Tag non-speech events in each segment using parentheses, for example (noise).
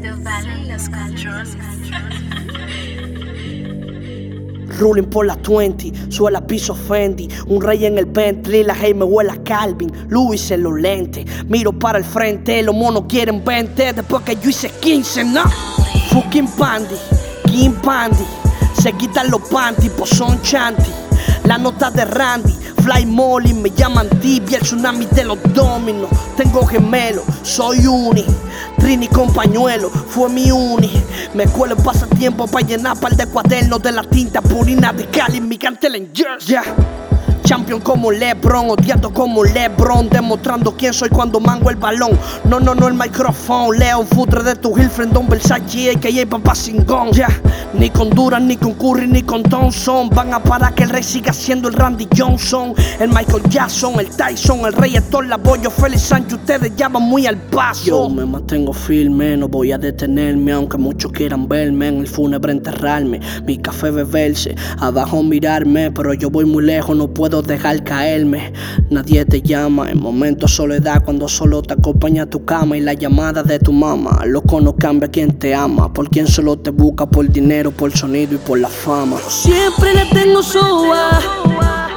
(laughs) Ruling por la 20, suela piso Fendi, un rey en el Bentley, la hey me huele a Calvin, Luis en los lentes, miro para el frente, los monos quieren 20, después que yo hice 15, no, fucking pandy, King Pandy, se quitan los panty, pues son chanty, la nota de Randy, Fly Molly, me llaman tibia, el tsunami de los dominos, tengo gemelo, soy uni. Trini con pañuelo, fue mi uni. Me cuelo en pasatiempo para llenar par de cuadernos de la tinta purina de Cali, mi cartel en Jersey. Yeah. Champion como LeBron, odiado como LeBron, demostrando quién soy cuando mango el balón. No, no, no el micrófono, leo futre de tu Hilfriend, Don Versace, hay papá singón. Ya, ni con Duran, ni con Curry, ni con Thompson. Van a parar que el rey siga siendo el Randy Johnson, el Michael Jackson, el Tyson, el rey Héctor Laboyo, Félix Sánchez. Ustedes ya van muy al paso. Yo me mantengo firme, no voy a detenerme, aunque muchos quieran verme en el fúnebre enterrarme. Mi café beberse, abajo mirarme, pero yo voy muy lejos, no puedo dejar caerme. Nadie te llama en momentos de soledad cuando solo te acompaña tu cama y la llamada de tu mamá. Loco no cambia quien te ama, por quien solo te busca por dinero, por sonido y por la fama. Siempre le tengo soa.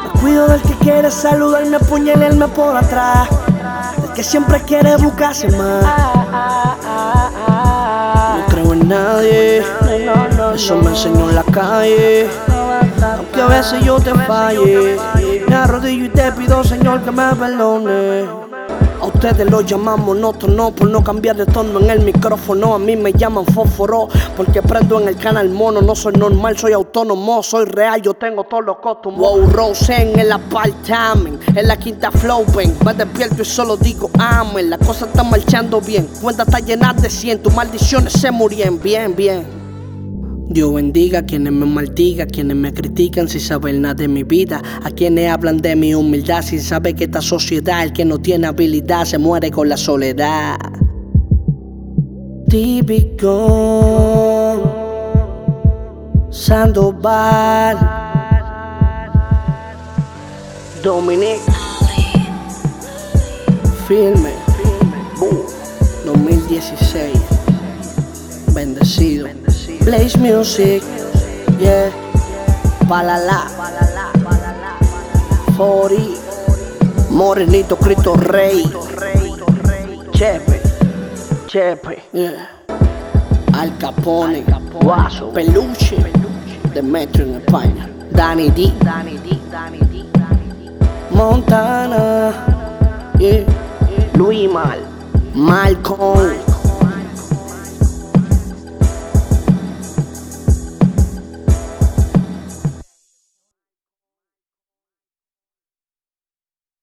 Me cuido del que quiere saludarme, apuñalarme por atrás. Del que siempre quiere buscarse más. No creo en nadie, eso me enseñó en la calle. Aunque a veces yo te falle, me arrodillo y te pido, Señor, que me perdone. A ustedes lo llaman monótono por no cambiar de tono en el micrófono. A mí me llaman fósforo porque prendo en el canal mono. No soy normal, soy autónomo, soy real, yo tengo todos los costumos. Wow, Rose en el apartment, en la quinta flow, ven. Me despierto y solo digo amen. La cosa está marchando bien, cuenta está llena de cien. Tus maldiciones se murieron, bien, bien. Dios bendiga a quienes me maldigan, quienes me critican sin saber nada de mi vida, a quienes hablan de mi humildad sin saber que esta sociedad, el que no tiene habilidad, se muere con la soledad. Típico Sandoval Dominic Firme 2016 Bendecido Blaze Music, yeah, Palala, 40, Morenito Cristo Rey, Chepe, Chepe, yeah, Al Capone, Guaso, Peluche, Demetrio en España, Danny D, Montana, yeah, Luis Mal, Malcolm.